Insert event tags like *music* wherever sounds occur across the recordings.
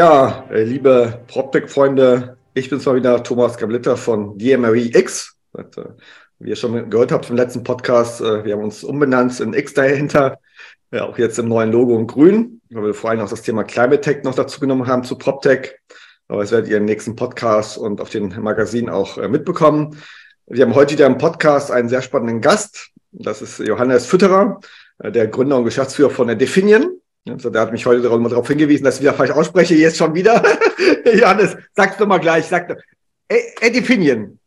Ja, äh, liebe PropTech-Freunde, ich bin's mal wieder, Thomas Gablitter von DMRE X. Äh, wie ihr schon gehört habt vom letzten Podcast, äh, wir haben uns umbenannt in X dahinter, auch jetzt im neuen Logo in grün, weil wir vor allem auch das Thema Climate Tech noch dazu genommen haben zu PropTech. Aber das werdet ihr im nächsten Podcast und auf den Magazin auch mitbekommen. Wir haben heute wieder im Podcast einen sehr spannenden Gast. Das ist Johannes Fütterer, der Gründer und Geschäftsführer von der Definion. Also der hat mich heute darauf hingewiesen, dass ich wieder falsch ausspreche. Jetzt schon wieder. *laughs* Johannes, sag's doch mal gleich. Sag, Edifinion.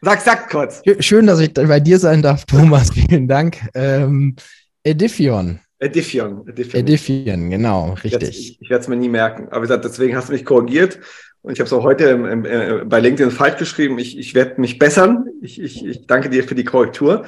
Sag, sag kurz. Schön, dass ich bei dir sein darf, Thomas. *laughs* Vielen Dank. Ähm, Edifion. Edifion. Edifion. Edifion, genau, richtig. Ich, ich werde es mir nie merken. Aber wie gesagt, deswegen hast du mich korrigiert. Und ich habe es auch heute im, im, äh, bei LinkedIn falsch geschrieben. Ich, ich werde mich bessern. Ich, ich, ich danke dir für die Korrektur.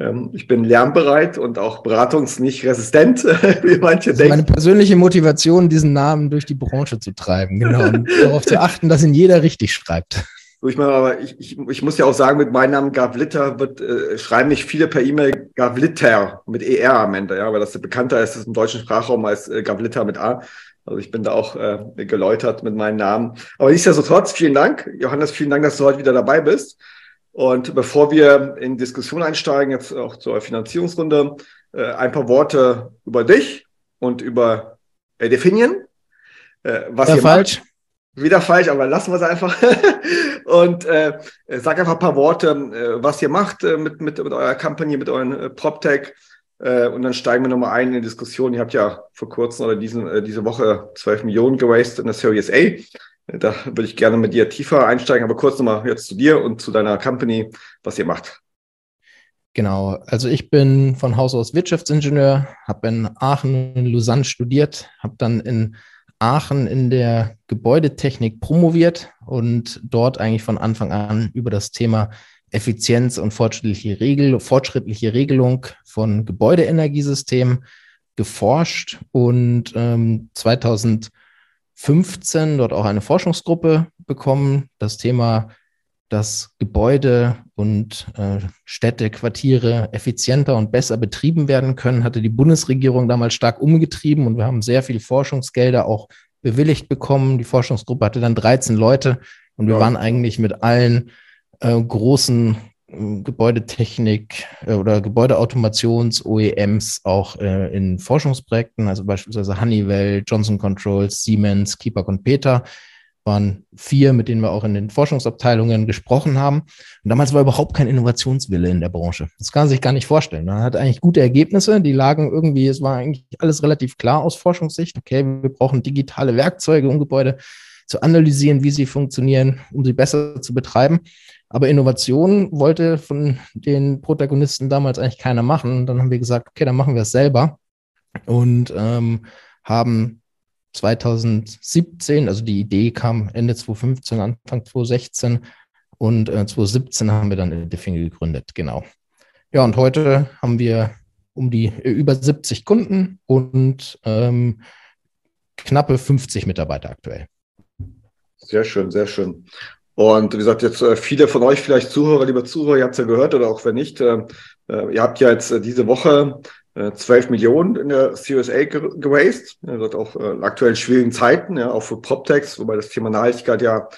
Ähm, ich bin lernbereit und auch beratungs-nicht resistent, *laughs* wie manche das denken. Meine persönliche Motivation, diesen Namen durch die Branche zu treiben, genau. Und *laughs* darauf zu achten, dass ihn jeder richtig schreibt. Ich, meine, aber ich, ich, ich muss ja auch sagen, mit meinem Namen Gavlitter wird, äh, schreiben mich viele per E-Mail Gavlitter mit ER am Ende, ja, weil das bekannter ist, ist im deutschen Sprachraum als äh, Gavlitter mit A. Also ich bin da auch äh, geläutert mit meinem Namen. Aber nichtsdestotrotz, vielen Dank. Johannes, vielen Dank, dass du heute wieder dabei bist. Und bevor wir in Diskussion einsteigen, jetzt auch zur Finanzierungsrunde, äh, ein paar Worte über dich und über äh, Definion. Äh, was ja, falsch. Macht. Wieder falsch, aber lassen wir es einfach. *laughs* und äh, sag einfach ein paar Worte, äh, was ihr macht äh, mit, mit, mit eurer Company, mit euren äh, PropTech. Äh, und dann steigen wir nochmal ein in die Diskussion. Ihr habt ja vor kurzem oder diesen, äh, diese Woche 12 Millionen geraced in der Series A. Da würde ich gerne mit dir tiefer einsteigen, aber kurz nochmal jetzt zu dir und zu deiner Company, was ihr macht. Genau, also ich bin von Haus aus Wirtschaftsingenieur, habe in Aachen und Lausanne studiert, habe dann in Aachen in der Gebäudetechnik promoviert und dort eigentlich von Anfang an über das Thema Effizienz und fortschrittliche, Regel, fortschrittliche Regelung von Gebäudeenergiesystemen geforscht und ähm, 2000 15 dort auch eine Forschungsgruppe bekommen. Das Thema, dass Gebäude und äh, Städte, Quartiere effizienter und besser betrieben werden können, hatte die Bundesregierung damals stark umgetrieben und wir haben sehr viel Forschungsgelder auch bewilligt bekommen. Die Forschungsgruppe hatte dann 13 Leute und wir ja. waren eigentlich mit allen äh, großen Gebäudetechnik äh, oder Gebäudeautomations-OEMs auch äh, in Forschungsprojekten, also beispielsweise Honeywell, Johnson Controls, Siemens, Keeper und Peter, waren vier, mit denen wir auch in den Forschungsabteilungen gesprochen haben. Und damals war überhaupt kein Innovationswille in der Branche. Das kann man sich gar nicht vorstellen. Man hat eigentlich gute Ergebnisse, die lagen irgendwie, es war eigentlich alles relativ klar aus Forschungssicht. Okay, wir brauchen digitale Werkzeuge, um Gebäude zu analysieren, wie sie funktionieren, um sie besser zu betreiben. Aber Innovation wollte von den Protagonisten damals eigentlich keiner machen. Dann haben wir gesagt, okay, dann machen wir es selber und ähm, haben 2017, also die Idee kam Ende 2015, Anfang 2016 und äh, 2017 haben wir dann Diffing gegründet, genau. Ja, und heute haben wir um die äh, über 70 Kunden und ähm, knappe 50 Mitarbeiter aktuell. Sehr schön, sehr schön. Und wie gesagt, jetzt äh, viele von euch vielleicht Zuhörer, liebe Zuhörer, ihr habt es ja gehört oder auch wenn nicht, äh, äh ihr habt ja jetzt äh, diese Woche äh, 12 Millionen in der CSA geraced, also auch äh, aktuellen schwierigen Zeiten, ja, auch für PropTechs, wobei das Thema Nachhaltigkeit ja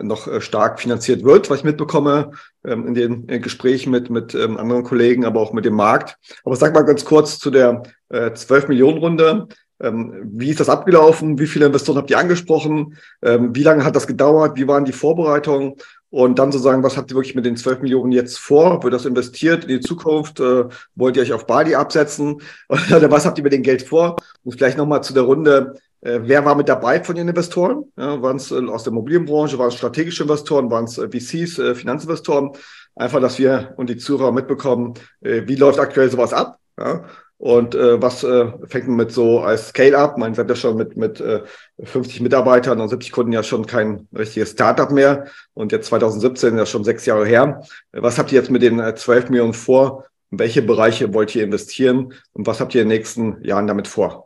noch stark finanziert wird, was ich mitbekomme ähm, in den Gesprächen mit, mit ähm, anderen Kollegen, aber auch mit dem Markt. Aber sag mal ganz kurz zu der äh, 12 Millionen Runde. Ähm, wie ist das abgelaufen? Wie viele Investoren habt ihr angesprochen? Ähm, wie lange hat das gedauert? Wie waren die Vorbereitungen? Und dann sozusagen, was habt ihr wirklich mit den 12 Millionen jetzt vor? Wird das investiert in die Zukunft? Äh, wollt ihr euch auf Bali absetzen? *laughs* Oder was habt ihr mit dem Geld vor? Und vielleicht nochmal zu der Runde. Äh, wer war mit dabei von den Investoren? Ja, waren es äh, aus der Immobilienbranche? Waren es strategische Investoren? Waren es VCs, Finanzinvestoren? Einfach, dass wir und die Zuhörer mitbekommen, wie läuft aktuell sowas ab? Ja? Und äh, was äh, fängt man mit so als Scale-up? Man sagt ja schon mit, mit äh, 50 Mitarbeitern und 70 Kunden ja schon kein richtiges Startup mehr. Und jetzt 2017, ja schon sechs Jahre her. Was habt ihr jetzt mit den äh, 12 Millionen vor? In welche Bereiche wollt ihr investieren? Und was habt ihr in den nächsten Jahren damit vor?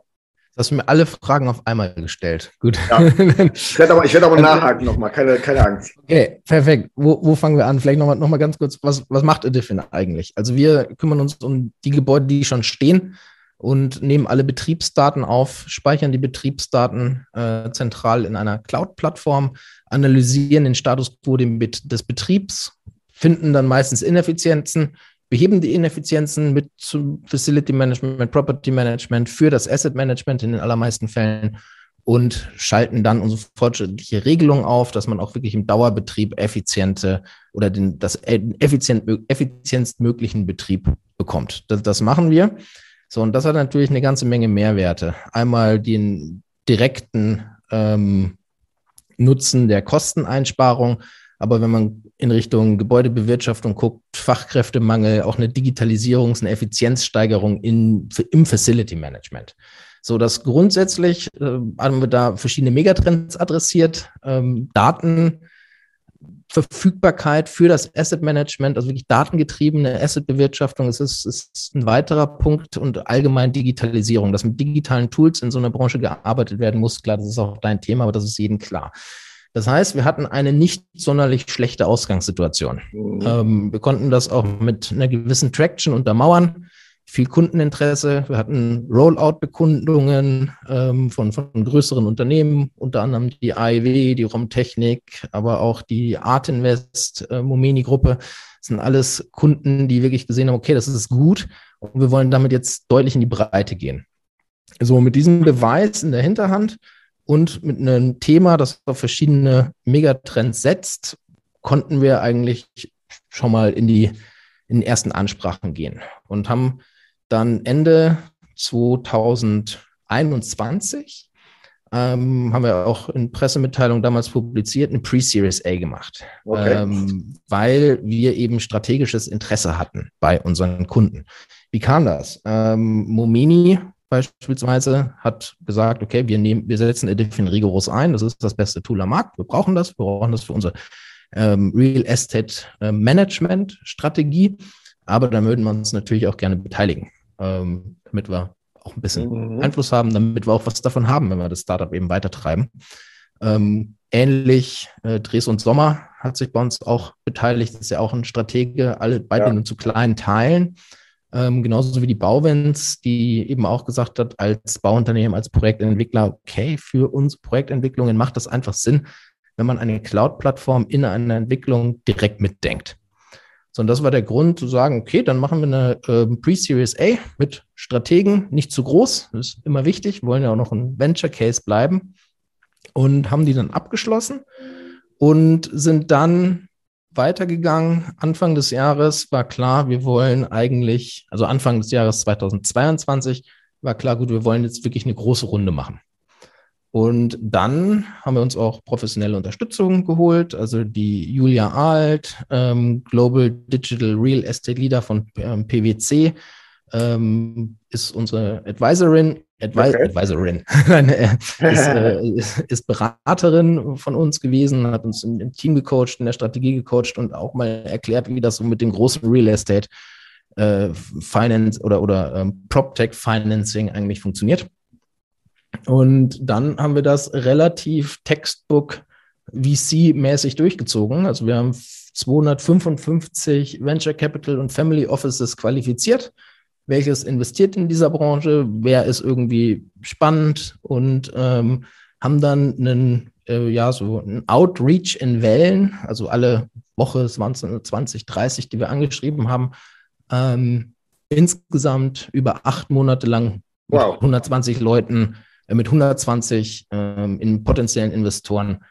Hast du mir alle Fragen auf einmal gestellt. Gut. Ja. *laughs* Ich werde aber, ich werde aber nachhaken nochmal, keine, keine Angst. Okay, perfekt. Wo, wo fangen wir an? Vielleicht nochmal noch mal ganz kurz, was, was macht Edifin eigentlich? Also wir kümmern uns um die Gebäude, die schon stehen und nehmen alle Betriebsdaten auf, speichern die Betriebsdaten äh, zentral in einer Cloud-Plattform, analysieren den Status quo des Betriebs, finden dann meistens Ineffizienzen, beheben die Ineffizienzen mit zum Facility Management, Property Management für das Asset Management in den allermeisten Fällen und schalten dann unsere fortschrittliche Regelung auf, dass man auch wirklich im Dauerbetrieb effiziente oder den, das effizient, effizienztmöglichen Betrieb bekommt. Das, das machen wir. So, und das hat natürlich eine ganze Menge Mehrwerte. Einmal den direkten ähm, Nutzen der Kosteneinsparung, aber wenn man in Richtung Gebäudebewirtschaftung guckt, Fachkräftemangel, auch eine Digitalisierung, eine Effizienzsteigerung in, im Facility Management. So, dass grundsätzlich äh, haben wir da verschiedene Megatrends adressiert, ähm, Daten, Verfügbarkeit für das Asset Management, also wirklich datengetriebene Assetbewirtschaftung, es ist, ist ein weiterer Punkt und allgemein Digitalisierung, dass mit digitalen Tools in so einer Branche gearbeitet werden muss. Klar, das ist auch dein Thema, aber das ist jedem klar. Das heißt, wir hatten eine nicht sonderlich schlechte Ausgangssituation. Mhm. Ähm, wir konnten das auch mit einer gewissen Traction untermauern viel Kundeninteresse. Wir hatten Rollout-Bekundungen ähm, von, von größeren Unternehmen, unter anderem die AEW, die Romtechnik, aber auch die Art Invest, äh, Momeni-Gruppe. Das sind alles Kunden, die wirklich gesehen haben, okay, das ist gut und wir wollen damit jetzt deutlich in die Breite gehen. So, mit diesem Beweis in der Hinterhand und mit einem Thema, das auf verschiedene Megatrends setzt, konnten wir eigentlich schon mal in die in den ersten Ansprachen gehen und haben dann Ende 2021 ähm, haben wir auch in Pressemitteilung damals publiziert, eine Pre-Series A gemacht, okay. ähm, weil wir eben strategisches Interesse hatten bei unseren Kunden. Wie kam das? Ähm, Momini beispielsweise hat gesagt, okay, wir nehmen, wir setzen Edifion rigoros ein, das ist das beste Tool am Markt, wir brauchen das, wir brauchen das für unsere ähm, Real Estate äh, Management Strategie, aber da würden wir uns natürlich auch gerne beteiligen ähm, damit wir auch ein bisschen mhm. Einfluss haben, damit wir auch was davon haben, wenn wir das Startup eben weitertreiben. Ähm, ähnlich, äh, Dres und Sommer hat sich bei uns auch beteiligt, das ist ja auch ein Stratege, alle beide ja. nur zu kleinen Teilen. Ähm, genauso wie die Bauwens, die eben auch gesagt hat, als Bauunternehmen, als Projektentwickler, okay, für uns Projektentwicklungen macht das einfach Sinn, wenn man eine Cloud-Plattform in einer Entwicklung direkt mitdenkt. So, und das war der Grund zu sagen, okay, dann machen wir eine äh, Pre-Series A mit Strategen, nicht zu groß, das ist immer wichtig, wollen ja auch noch ein Venture Case bleiben und haben die dann abgeschlossen und sind dann weitergegangen. Anfang des Jahres war klar, wir wollen eigentlich, also Anfang des Jahres 2022 war klar, gut, wir wollen jetzt wirklich eine große Runde machen. Und dann haben wir uns auch professionelle Unterstützung geholt. Also die Julia Alt, ähm, Global Digital Real Estate Leader von ähm, PwC, ähm, ist unsere Advisorin. Advi okay. Advisorin *laughs* äh, ist, äh, *laughs* ist, ist, Beraterin von uns gewesen, hat uns im, im, Team gecoacht, in der Strategie gecoacht und auch mal erklärt, wie das so mit dem großen Real Estate äh, Finance oder, oder ähm, PropTech Financing eigentlich funktioniert. Und dann haben wir das relativ Textbook VC-mäßig durchgezogen. Also wir haben 255 Venture Capital und Family Offices qualifiziert. Welches investiert in dieser Branche? Wer ist irgendwie spannend? Und ähm, haben dann einen, äh, ja, so einen Outreach in Wellen, also alle Woche 20, 20 30, die wir angeschrieben haben, ähm, insgesamt über acht Monate lang wow. mit 120 Leuten äh, mit 120 ähm, in potenziellen Investoren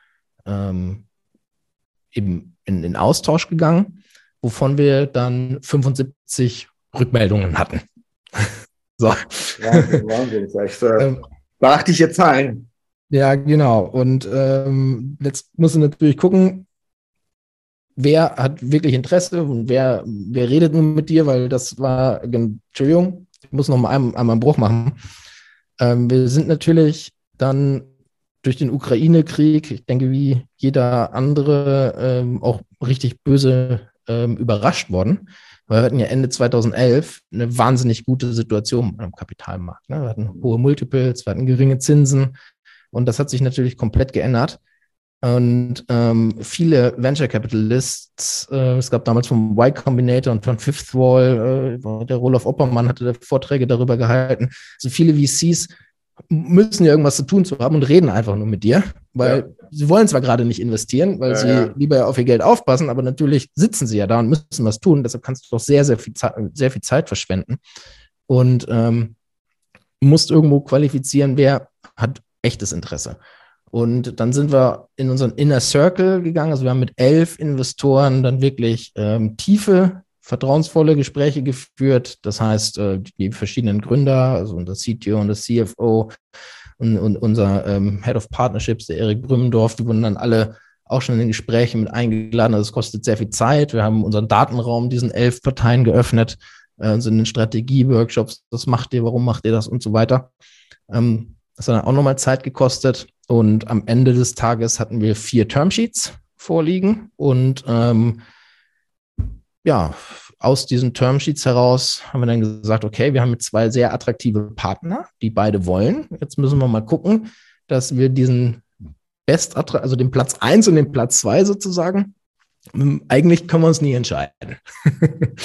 ähm, eben in den Austausch gegangen, wovon wir dann 75 Rückmeldungen hatten. So. Wahnsinn, Wahnsinn. Das heißt, äh, ähm, beachtliche Zahlen. Ja, genau. Und ähm, jetzt musst du natürlich gucken, wer hat wirklich Interesse und wer, wer redet nun mit dir, weil das war, Entschuldigung, ich muss noch mal einmal, einmal einen Bruch machen. Ähm, wir sind natürlich dann durch den Ukraine-Krieg, ich denke, wie jeder andere, ähm, auch richtig böse ähm, überrascht worden. Weil wir hatten ja Ende 2011 eine wahnsinnig gute Situation am Kapitalmarkt. Ne? Wir hatten hohe Multiples, wir hatten geringe Zinsen und das hat sich natürlich komplett geändert. Und ähm, viele Venture Capitalists, äh, es gab damals vom Y Combinator und von Fifth Wall, äh, der Rolof Oppermann hatte Vorträge darüber gehalten. Also viele VCs müssen ja irgendwas zu tun zu haben und reden einfach nur mit dir, weil ja. sie wollen zwar gerade nicht investieren, weil ja, sie ja. lieber auf ihr Geld aufpassen, aber natürlich sitzen sie ja da und müssen was tun. Deshalb kannst du doch sehr, sehr viel, Zeit, sehr viel Zeit verschwenden und ähm, musst irgendwo qualifizieren, wer hat echtes Interesse. Und dann sind wir in unseren Inner Circle gegangen. Also wir haben mit elf Investoren dann wirklich ähm, tiefe, vertrauensvolle Gespräche geführt. Das heißt, äh, die verschiedenen Gründer, also unser CTO und das CFO und, und unser ähm, Head of Partnerships, der Erik Brümmendorf, die wurden dann alle auch schon in Gespräche mit eingeladen. Also es kostet sehr viel Zeit. Wir haben unseren Datenraum diesen elf Parteien geöffnet, äh, sind in Strategie-Workshops. Was macht ihr? Warum macht ihr das? Und so weiter. Ähm, das hat dann auch nochmal Zeit gekostet. Und am Ende des Tages hatten wir vier Termsheets vorliegen. Und ähm, ja, aus diesen Termsheets heraus haben wir dann gesagt, okay, wir haben jetzt zwei sehr attraktive Partner, die beide wollen. Jetzt müssen wir mal gucken, dass wir diesen Best, also den Platz eins und den Platz zwei sozusagen, eigentlich können wir uns nie entscheiden. *laughs*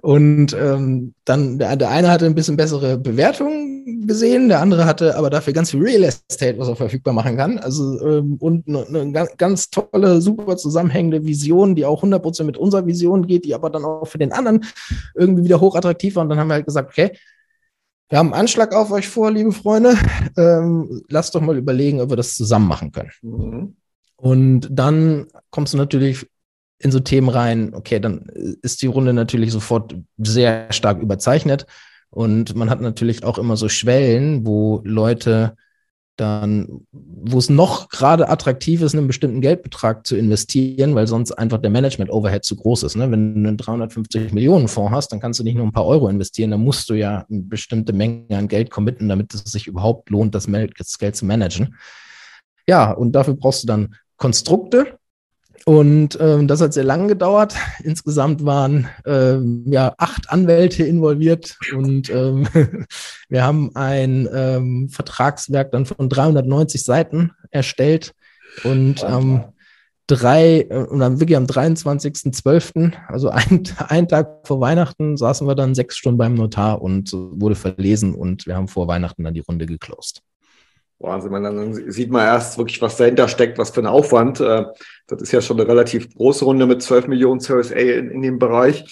Und ähm, dann, der, der eine hatte ein bisschen bessere Bewertungen gesehen, der andere hatte aber dafür ganz viel Real Estate, was er verfügbar machen kann. Also ähm, und eine, eine ganz, ganz tolle, super zusammenhängende Vision, die auch 100% mit unserer Vision geht, die aber dann auch für den anderen irgendwie wieder hochattraktiv war. Und dann haben wir halt gesagt, okay, wir haben einen Anschlag auf euch vor, liebe Freunde. Ähm, lasst doch mal überlegen, ob wir das zusammen machen können. Mhm. Und dann kommst du natürlich in so Themen rein, okay, dann ist die Runde natürlich sofort sehr stark überzeichnet. Und man hat natürlich auch immer so Schwellen, wo Leute dann, wo es noch gerade attraktiv ist, einen bestimmten Geldbetrag zu investieren, weil sonst einfach der Management-Overhead zu groß ist. Ne? Wenn du einen 350 Millionen Fonds hast, dann kannst du nicht nur ein paar Euro investieren, dann musst du ja eine bestimmte Menge an Geld committen, damit es sich überhaupt lohnt, das Geld zu managen. Ja, und dafür brauchst du dann Konstrukte, und ähm, das hat sehr lange gedauert. Insgesamt waren ähm, ja acht Anwälte involviert und ähm, *laughs* wir haben ein ähm, Vertragswerk dann von 390 Seiten erstellt und ähm, drei äh, und dann wirklich am 23.12., also ein, *laughs* einen Tag vor Weihnachten, saßen wir dann sechs Stunden beim Notar und wurde verlesen und wir haben vor Weihnachten dann die Runde geclosed. Wahnsinn, man, dann sieht man erst wirklich, was dahinter steckt, was für ein Aufwand. Äh, das ist ja schon eine relativ große Runde mit 12 Millionen Series A in, in dem Bereich.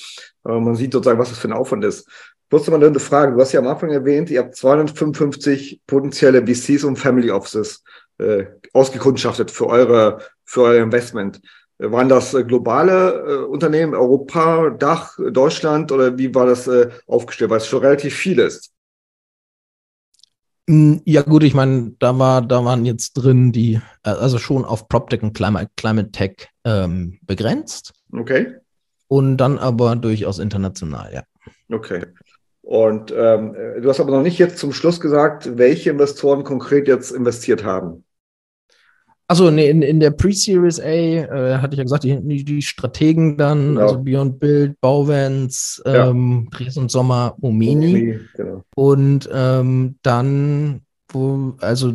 Äh, man sieht sozusagen, was das für ein Aufwand ist. Musste mal eine Frage, du hast ja am Anfang erwähnt, ihr habt 255 potenzielle VCs und Family Offices äh, ausgekundschaftet für eure, für euer Investment. Waren das globale äh, Unternehmen, Europa, Dach, Deutschland oder wie war das äh, aufgestellt? Weil es schon relativ viel ist. Hm, ja, gut, ich meine, da war, da waren jetzt drin die, äh, also schon auf PropTech und Climate, Climate Tech ähm, begrenzt. Okay. Und dann aber durchaus international, ja. Okay. Und ähm, du hast aber noch nicht jetzt zum Schluss gesagt, welche Investoren konkret jetzt investiert haben. Also nee, in, in der Pre-Series A äh, hatte ich ja gesagt, die, die Strategen dann, genau. also Beyond Build, Bauwens, ähm, ja. Dres und Sommer, Omeni. Genau. Und ähm, dann, wo, also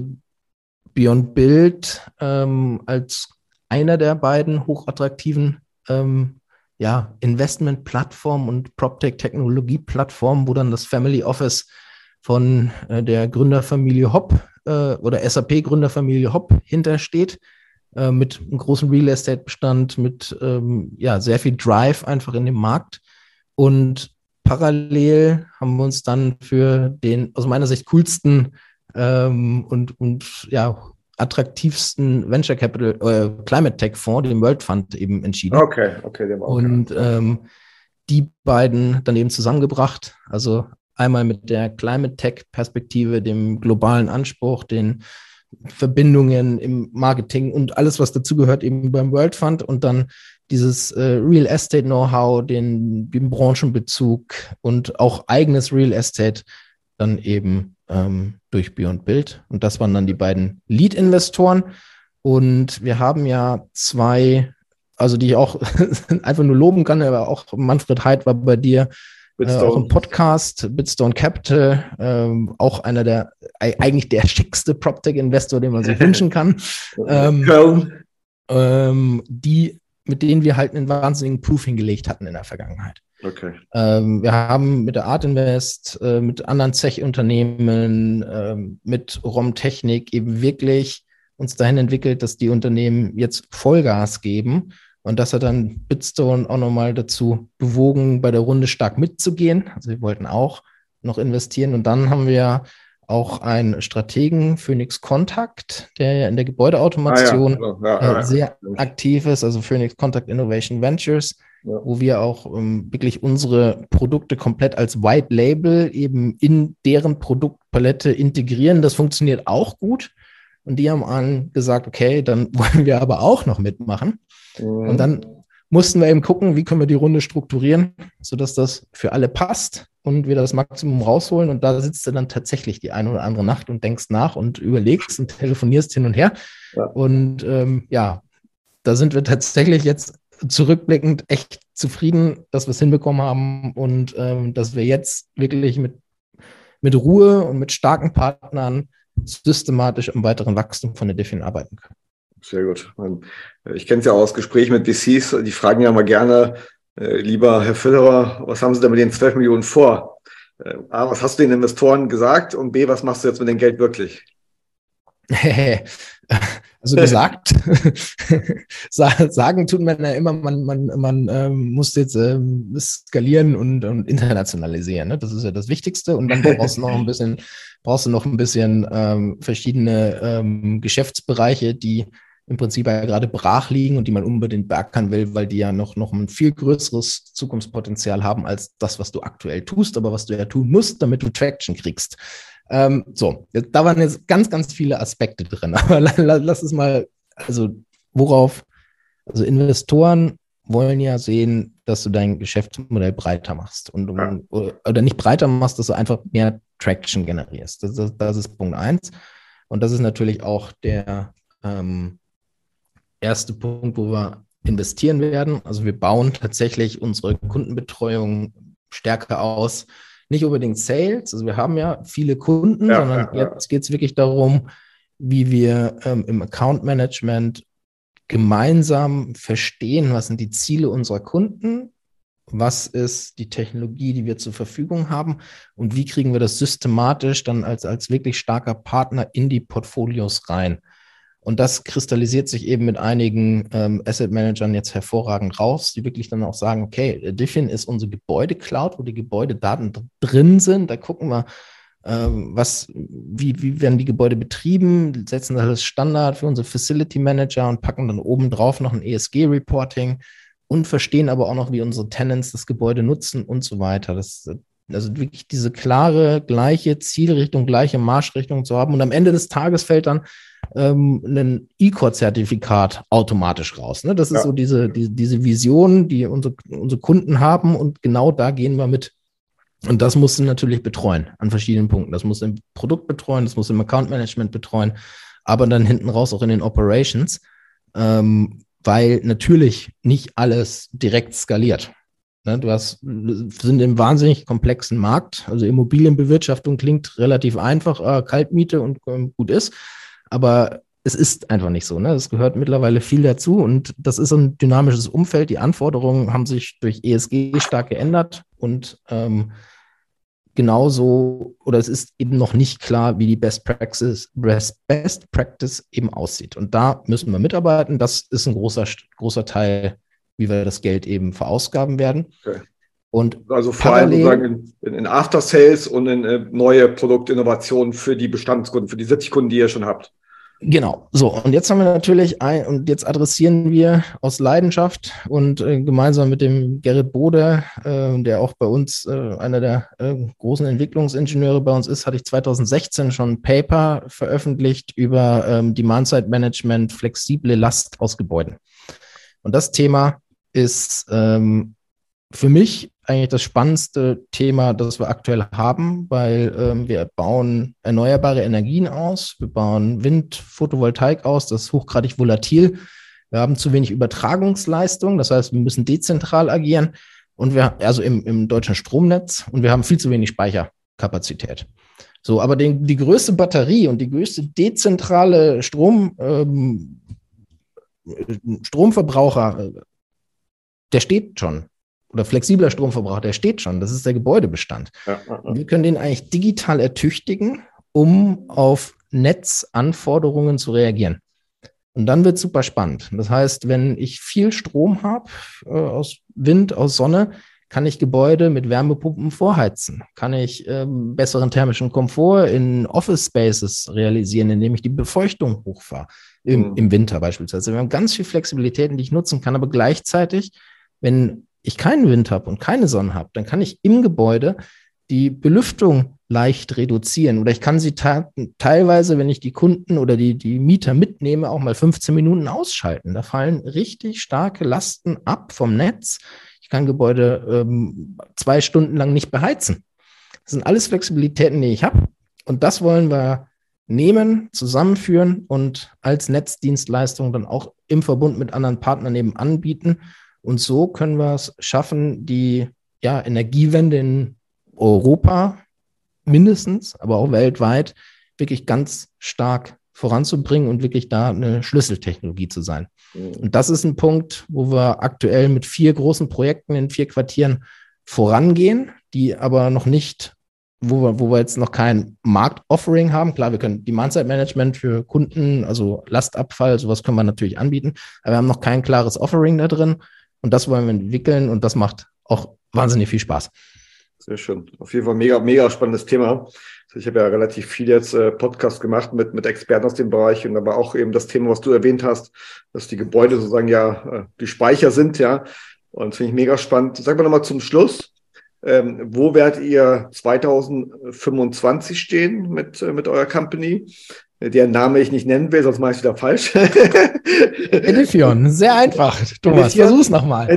Beyond Build ähm, als einer der beiden hochattraktiven ähm, ja, Investment-Plattformen und PropTech-Technologie-Plattformen, wo dann das Family Office von äh, der Gründerfamilie Hopp äh, oder SAP-Gründerfamilie Hopp hintersteht, äh, mit einem großen Real Estate-Bestand, mit ähm, ja, sehr viel Drive einfach in dem Markt. Und parallel haben wir uns dann für den aus meiner Sicht coolsten ähm, und, und ja, attraktivsten Venture Capital äh, Climate Tech Fonds, den World Fund, eben entschieden. Okay, okay, der war okay. Und ähm, die beiden dann eben zusammengebracht. Also Einmal mit der Climate Tech Perspektive, dem globalen Anspruch, den Verbindungen im Marketing und alles, was dazugehört, eben beim World Fund und dann dieses äh, Real Estate Know-how, den, den Branchenbezug und auch eigenes Real Estate dann eben ähm, durch Beyond Build. Und das waren dann die beiden Lead-Investoren. Und wir haben ja zwei, also die ich auch *laughs* einfach nur loben kann, aber auch Manfred Heid war bei dir äh, auch im Podcast, Bitstone Capital, ähm, auch einer der, eigentlich der schickste PropTech-Investor, den man sich *laughs* wünschen kann. Ähm, Köln. ähm, die, mit denen wir halt einen wahnsinnigen Proof hingelegt hatten in der Vergangenheit. Okay. Ähm, wir haben mit der Art Invest, äh, mit anderen Tech-Unternehmen, äh, mit Rom-Technik eben wirklich uns dahin entwickelt, dass die Unternehmen jetzt Vollgas geben. Und das hat dann Bitstone auch nochmal dazu bewogen, bei der Runde stark mitzugehen. Also wir wollten auch noch investieren. Und dann haben wir auch einen Strategen, Phoenix Contact, der ja in der Gebäudeautomation ah, ja. Ja, äh, sehr aktiv ist, also Phoenix Contact Innovation Ventures, wo wir auch ähm, wirklich unsere Produkte komplett als White Label eben in deren Produktpalette integrieren. Das funktioniert auch gut. Und die haben an gesagt, okay, dann *laughs* wollen wir aber auch noch mitmachen. Mhm. Und dann mussten wir eben gucken, wie können wir die Runde strukturieren, sodass das für alle passt und wir das Maximum rausholen. Und da sitzt du dann tatsächlich die eine oder andere Nacht und denkst nach und überlegst und telefonierst hin und her. Ja. Und ähm, ja, da sind wir tatsächlich jetzt zurückblickend echt zufrieden, dass wir es hinbekommen haben und ähm, dass wir jetzt wirklich mit, mit Ruhe und mit starken Partnern systematisch im weiteren Wachstum von der Defin arbeiten können. Sehr gut. Ich kenne es ja aus Gesprächen mit VCs, die fragen ja mal gerne, äh, lieber Herr Fillerer, was haben Sie denn mit den 12 Millionen vor? Äh, A, was hast du den Investoren gesagt? Und B, was machst du jetzt mit dem Geld wirklich? *laughs* Also gesagt, *laughs* sagen tut man ja immer, man, man, man ähm, muss jetzt ähm, skalieren und, und internationalisieren. Ne? Das ist ja das Wichtigste. Und dann brauchst du noch ein bisschen, brauchst du noch ein bisschen ähm, verschiedene ähm, Geschäftsbereiche, die im Prinzip ja gerade brach liegen und die man unbedingt beackern will, weil die ja noch, noch ein viel größeres Zukunftspotenzial haben als das, was du aktuell tust, aber was du ja tun musst, damit du Traction kriegst. Ähm, so, da waren jetzt ganz, ganz viele Aspekte drin. *laughs* Aber lass es mal, also worauf, also Investoren wollen ja sehen, dass du dein Geschäftsmodell breiter machst und ja. oder nicht breiter machst, dass du einfach mehr Traction generierst. Das, das, das ist Punkt eins. Und das ist natürlich auch der ähm, erste Punkt, wo wir investieren werden. Also wir bauen tatsächlich unsere Kundenbetreuung stärker aus nicht unbedingt Sales. Also wir haben ja viele Kunden, ja, sondern ja, jetzt geht es wirklich darum, wie wir ähm, im Account Management gemeinsam verstehen, was sind die Ziele unserer Kunden, was ist die Technologie, die wir zur Verfügung haben und wie kriegen wir das systematisch dann als, als wirklich starker Partner in die Portfolios rein. Und das kristallisiert sich eben mit einigen ähm, Asset Managern jetzt hervorragend raus, die wirklich dann auch sagen, okay, Diffin ist unsere Gebäude-Cloud, wo die Gebäudedaten drin sind. Da gucken wir, ähm, was, wie, wie werden die Gebäude betrieben, setzen das als Standard für unsere Facility Manager und packen dann oben drauf noch ein ESG-Reporting und verstehen aber auch noch, wie unsere Tenants das Gebäude nutzen und so weiter. Das, also wirklich diese klare, gleiche Zielrichtung, gleiche Marschrichtung zu haben. Und am Ende des Tages fällt dann ähm, ein E-Core-Zertifikat automatisch raus. Ne? Das ist ja. so diese, die, diese Vision, die unsere, unsere Kunden haben und genau da gehen wir mit. Und das musst du natürlich betreuen an verschiedenen Punkten. Das muss im Produkt betreuen, das muss im Account Management betreuen, aber dann hinten raus auch in den Operations, ähm, weil natürlich nicht alles direkt skaliert. Ne? Du hast, sind im wahnsinnig komplexen Markt. Also Immobilienbewirtschaftung klingt relativ einfach, äh, Kaltmiete und äh, gut ist. Aber es ist einfach nicht so. Ne? Es gehört mittlerweile viel dazu und das ist ein dynamisches Umfeld. Die Anforderungen haben sich durch ESG stark geändert und ähm, genauso oder es ist eben noch nicht klar, wie die Best Practice, Best, Practice eben aussieht. Und da müssen wir mitarbeiten. Das ist ein großer, großer Teil, wie wir das Geld eben verausgaben werden. Okay. Und also vor allem sozusagen in, in After Sales und in äh, neue Produktinnovationen für die Bestandskunden, für die 70 Kunden, die ihr schon habt. Genau, so und jetzt haben wir natürlich ein, und jetzt adressieren wir aus Leidenschaft und äh, gemeinsam mit dem Gerrit Bode, äh, der auch bei uns äh, einer der äh, großen Entwicklungsingenieure bei uns ist, hatte ich 2016 schon ein Paper veröffentlicht über ähm, Demand-Side-Management, flexible Last aus Gebäuden. Und das Thema ist ähm, für mich eigentlich das spannendste Thema, das wir aktuell haben, weil ähm, wir bauen erneuerbare Energien aus, wir bauen Wind, Photovoltaik aus, das ist hochgradig volatil. Wir haben zu wenig Übertragungsleistung, das heißt, wir müssen dezentral agieren. Und wir, also im, im deutschen Stromnetz. Und wir haben viel zu wenig Speicherkapazität. So, aber den, die größte Batterie und die größte dezentrale Strom, ähm, Stromverbraucher, der steht schon. Oder flexibler Stromverbrauch, der steht schon. Das ist der Gebäudebestand. Ja, ja, ja. Wir können den eigentlich digital ertüchtigen, um auf Netzanforderungen zu reagieren. Und dann wird es super spannend. Das heißt, wenn ich viel Strom habe äh, aus Wind, aus Sonne, kann ich Gebäude mit Wärmepumpen vorheizen? Kann ich ähm, besseren thermischen Komfort in Office Spaces realisieren, indem ich die Befeuchtung hochfahre? Im, mhm. im Winter beispielsweise. Wir haben ganz viel Flexibilitäten, die ich nutzen kann, aber gleichzeitig, wenn ich keinen Wind habe und keine Sonne habe, dann kann ich im Gebäude die Belüftung leicht reduzieren. Oder ich kann sie teilweise, wenn ich die Kunden oder die, die Mieter mitnehme, auch mal 15 Minuten ausschalten. Da fallen richtig starke Lasten ab vom Netz. Ich kann Gebäude ähm, zwei Stunden lang nicht beheizen. Das sind alles Flexibilitäten, die ich habe. Und das wollen wir nehmen, zusammenführen und als Netzdienstleistung dann auch im Verbund mit anderen Partnern eben anbieten. Und so können wir es schaffen, die ja, Energiewende in Europa mindestens, aber auch weltweit wirklich ganz stark voranzubringen und wirklich da eine Schlüsseltechnologie zu sein. Mhm. Und das ist ein Punkt, wo wir aktuell mit vier großen Projekten in vier Quartieren vorangehen, die aber noch nicht, wo wir, wo wir jetzt noch kein Marktoffering haben. Klar, wir können Demand-Side-Management für Kunden, also Lastabfall, sowas können wir natürlich anbieten, aber wir haben noch kein klares Offering da drin und das wollen wir entwickeln und das macht auch wahnsinnig viel Spaß. Sehr schön. Auf jeden Fall mega, mega spannendes Thema. Ich habe ja relativ viel jetzt äh, Podcast gemacht mit, mit Experten aus dem Bereich und aber auch eben das Thema, was du erwähnt hast, dass die Gebäude sozusagen ja äh, die Speicher sind, ja. Und finde ich mega spannend. Sag mal nochmal zum Schluss. Ähm, wo werdet ihr 2025 stehen mit, äh, mit eurer Company? Deren Name ich nicht nennen will, sonst mache ich es wieder falsch. *laughs* Edifion, sehr einfach. Thomas, Edifion, versuch's nochmal.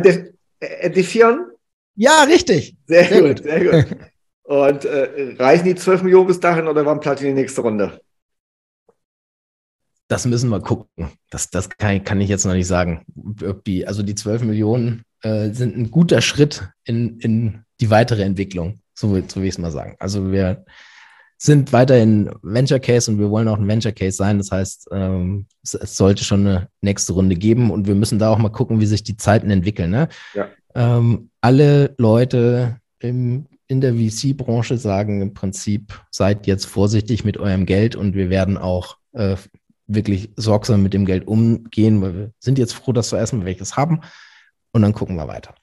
Edifion? Ja, richtig. Sehr, sehr gut, gut, sehr gut. Und äh, reichen die 12 Millionen bis dahin oder wann platt in die nächste Runde? Das müssen wir gucken. Das, das kann, kann ich jetzt noch nicht sagen. Also die 12 Millionen äh, sind ein guter Schritt in, in die weitere Entwicklung, so, so will ich es mal sagen. Also wir sind weiterhin Venture Case und wir wollen auch ein Venture Case sein. Das heißt, ähm, es, es, sollte schon eine nächste Runde geben und wir müssen da auch mal gucken, wie sich die Zeiten entwickeln. Ne? Ja ähm, alle Leute im, in der VC-Branche sagen im Prinzip, seid jetzt vorsichtig mit eurem Geld und wir werden auch äh, wirklich sorgsam mit dem Geld umgehen, weil wir sind jetzt froh, dass wir erstmal welches haben und dann gucken wir weiter.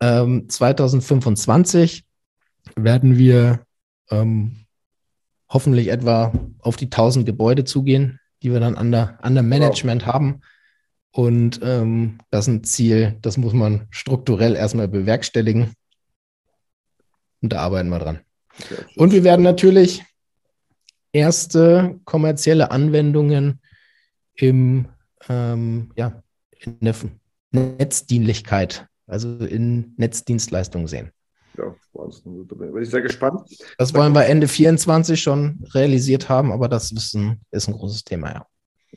Ähm, 2025 werden wir ähm, hoffentlich etwa auf die 1000 Gebäude zugehen, die wir dann an der, an der Management wow. haben. Und ähm, das ist ein Ziel, das muss man strukturell erstmal bewerkstelligen. Und da arbeiten wir dran. Und wir werden natürlich erste kommerzielle Anwendungen im, ähm, ja, in der Netzdienlichkeit, also in Netzdienstleistungen sehen. Ja, Wahnsinn. Da bin ich sehr gespannt. Das wollen wir Ende 24 schon realisiert haben, aber das ist ein, ist ein großes Thema, ja.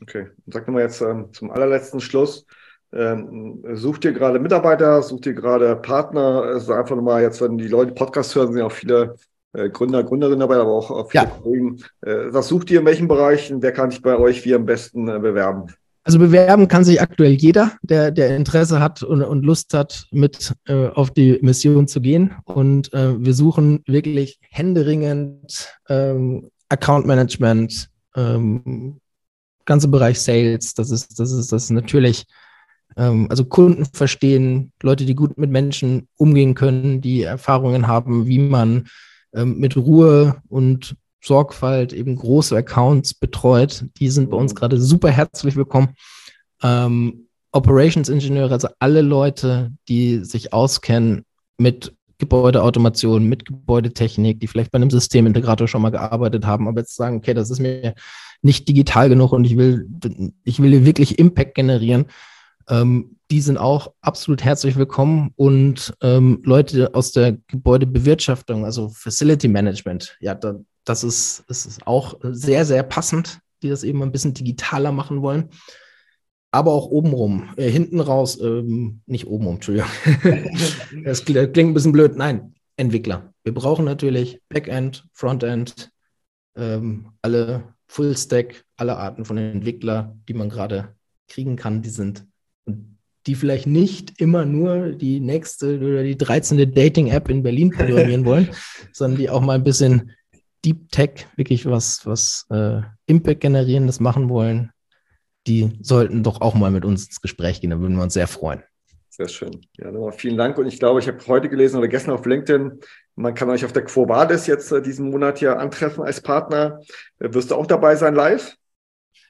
Okay, sag nochmal jetzt ähm, zum allerletzten Schluss. Ähm, sucht ihr gerade Mitarbeiter, sucht ihr gerade Partner? Also einfach nochmal jetzt, wenn die Leute Podcast hören, sind ja auch viele äh, Gründer, Gründerinnen dabei, aber auch, auch viele ja. Kollegen. Äh, was sucht ihr in welchen Bereichen? Wer kann sich bei euch wie am besten äh, bewerben? Also bewerben kann sich aktuell jeder, der, der Interesse hat und, und Lust hat, mit äh, auf die Mission zu gehen. Und äh, wir suchen wirklich händeringend ähm, Account Management, ähm, ganze Bereich Sales, das ist, das ist, das natürlich, ähm, also Kunden verstehen, Leute, die gut mit Menschen umgehen können, die Erfahrungen haben, wie man ähm, mit Ruhe und Sorgfalt eben große Accounts betreut, die sind bei uns mhm. gerade super herzlich willkommen. Ähm, Operations Ingenieure, also alle Leute, die sich auskennen mit Gebäudeautomation, mit Gebäudetechnik, die vielleicht bei einem Systemintegrator schon mal gearbeitet haben, aber jetzt sagen, okay, das ist mir nicht digital genug und ich will, ich will wirklich Impact generieren. Ähm, die sind auch absolut herzlich willkommen und ähm, Leute aus der Gebäudebewirtschaftung, also Facility Management, ja, da, das ist, das ist auch sehr, sehr passend, die das eben ein bisschen digitaler machen wollen aber auch obenrum, äh, hinten raus, ähm, nicht obenrum, Entschuldigung. *laughs* das klingt ein bisschen blöd. Nein, Entwickler. Wir brauchen natürlich Backend, Frontend, ähm, alle Fullstack, alle Arten von Entwickler, die man gerade kriegen kann, die sind die vielleicht nicht immer nur die nächste oder die 13. Dating-App in Berlin programmieren wollen, *laughs* sondern die auch mal ein bisschen Deep Tech, wirklich was, was äh, Impact generierendes machen wollen, die sollten doch auch mal mit uns ins Gespräch gehen. Da würden wir uns sehr freuen. Sehr schön. Ja, nochmal vielen Dank. Und ich glaube, ich habe heute gelesen oder gestern auf LinkedIn, man kann euch auf der Quo Vadis jetzt äh, diesen Monat hier antreffen als Partner. Äh, wirst du auch dabei sein live?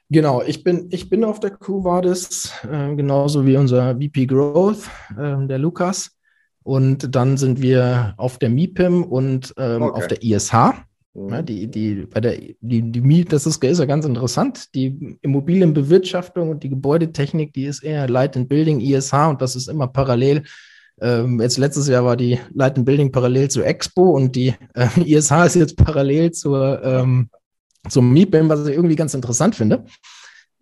Genau, ich bin, ich bin auf der Quo Vadis, äh, genauso wie unser VP Growth, äh, der Lukas. Und dann sind wir auf der MIPIM und ähm, okay. auf der ISH. Ja, mhm. die, die, bei der, die, die, das ist, ist ja ganz interessant. Die Immobilienbewirtschaftung und die Gebäudetechnik, die ist eher Light and Building, ISH und das ist immer parallel. Ähm, jetzt letztes Jahr war die Light and Building parallel zur Expo und die äh, *laughs* ISH ist jetzt parallel zur, ähm, zum MIPIM, was ich irgendwie ganz interessant finde.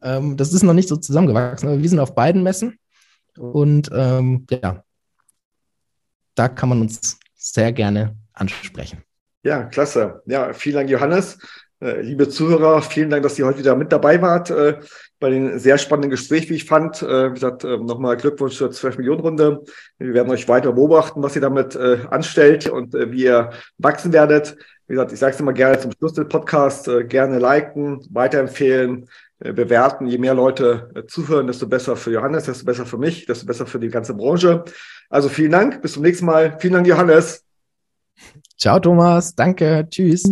Ähm, das ist noch nicht so zusammengewachsen, aber wir sind auf beiden Messen und ähm, ja, da kann man uns sehr gerne ansprechen. Ja, klasse. Ja, vielen Dank, Johannes. Äh, liebe Zuhörer, vielen Dank, dass ihr heute wieder mit dabei wart äh, bei dem sehr spannenden Gespräch, wie ich fand. Äh, wie gesagt, äh, nochmal Glückwunsch zur 12-Millionen-Runde. Wir werden euch weiter beobachten, was ihr damit anstellt und wie ihr wachsen werdet. Wie gesagt, ich sage es immer gerne zum Schluss des Podcasts, gerne liken, weiterempfehlen, bewerten. Je mehr Leute zuhören, desto besser für Johannes, desto besser für mich, desto besser für die ganze Branche. Also vielen Dank, bis zum nächsten Mal. Vielen Dank, Johannes. Ciao, Thomas. Danke. Tschüss.